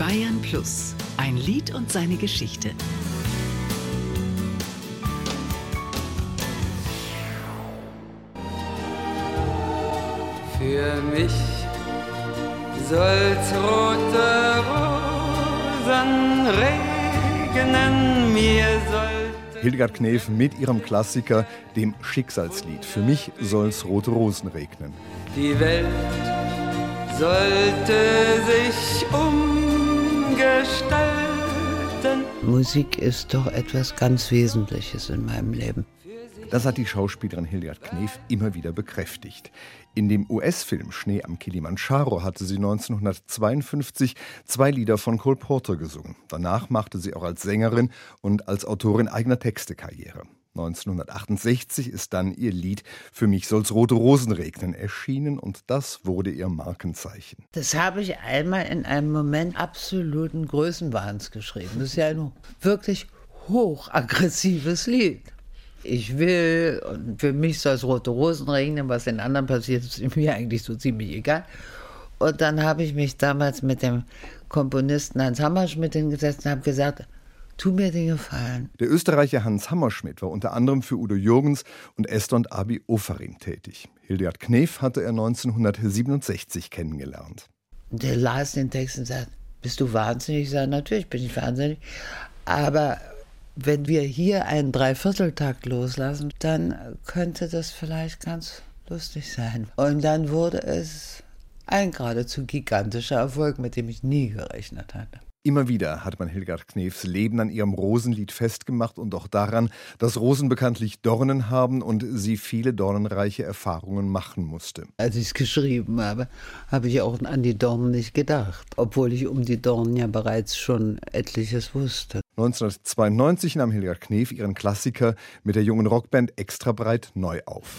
Bayern Plus. Ein Lied und seine Geschichte. Für mich soll's rote Rosen regnen, mir soll Hildegard Knef mit ihrem Klassiker, dem Schicksalslied. Für mich soll's rote Rosen regnen. Die Welt sollte sich umgestalten. Musik ist doch etwas ganz Wesentliches in meinem Leben. Das hat die Schauspielerin Hildegard Knef immer wieder bekräftigt. In dem US-Film Schnee am Kilimanjaro hatte sie 1952 zwei Lieder von Cole Porter gesungen. Danach machte sie auch als Sängerin und als Autorin eigener Texte Karriere. 1968 ist dann ihr Lied Für mich soll's rote Rosen regnen erschienen und das wurde ihr Markenzeichen. Das habe ich einmal in einem Moment absoluten Größenwahns geschrieben. Das ist ja ein wirklich hochaggressives Lied. Ich will, und für mich soll es rote Rosen regnen, was den anderen passiert, ist mir eigentlich so ziemlich egal. Und dann habe ich mich damals mit dem Komponisten Hans Hammerschmidt hingesetzt und habe gesagt, tu mir den Gefallen. Der Österreicher Hans Hammerschmidt war unter anderem für Udo Jürgens und Esther und Abi Ofarim tätig. Hildegard Knef hatte er 1967 kennengelernt. Der las den Text und sagt, bist du wahnsinnig? Ich sage, natürlich bin ich wahnsinnig. Aber wenn wir hier einen Dreivierteltakt loslassen, dann könnte das vielleicht ganz lustig sein. Und dann wurde es ein geradezu gigantischer Erfolg, mit dem ich nie gerechnet hatte. Immer wieder hat man Hildegard Knefs Leben an ihrem Rosenlied festgemacht und auch daran, dass Rosen bekanntlich Dornen haben und sie viele dornenreiche Erfahrungen machen musste. Als ich es geschrieben habe, habe ich auch an die Dornen nicht gedacht, obwohl ich um die Dornen ja bereits schon etliches wusste. 1992 nahm Hildegard Knef ihren Klassiker mit der jungen Rockband Extra Breit neu auf.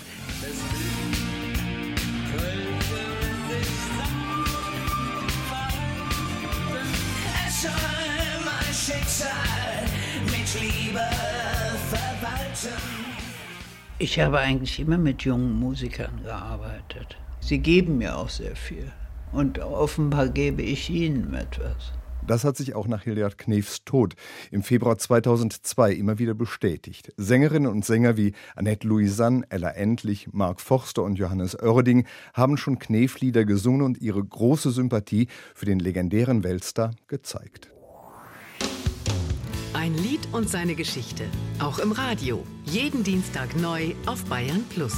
Liebe verwalten. Ich habe eigentlich immer mit jungen Musikern gearbeitet. Sie geben mir auch sehr viel. Und offenbar gebe ich ihnen etwas. Das hat sich auch nach Hildegard Knefs Tod im Februar 2002 immer wieder bestätigt. Sängerinnen und Sänger wie Annette Louisanne, Ella Endlich, Mark Forster und Johannes Oerding haben schon Knef-Lieder gesungen und ihre große Sympathie für den legendären Weltstar gezeigt. Ein Lied und seine Geschichte. Auch im Radio. Jeden Dienstag neu auf Bayern Plus.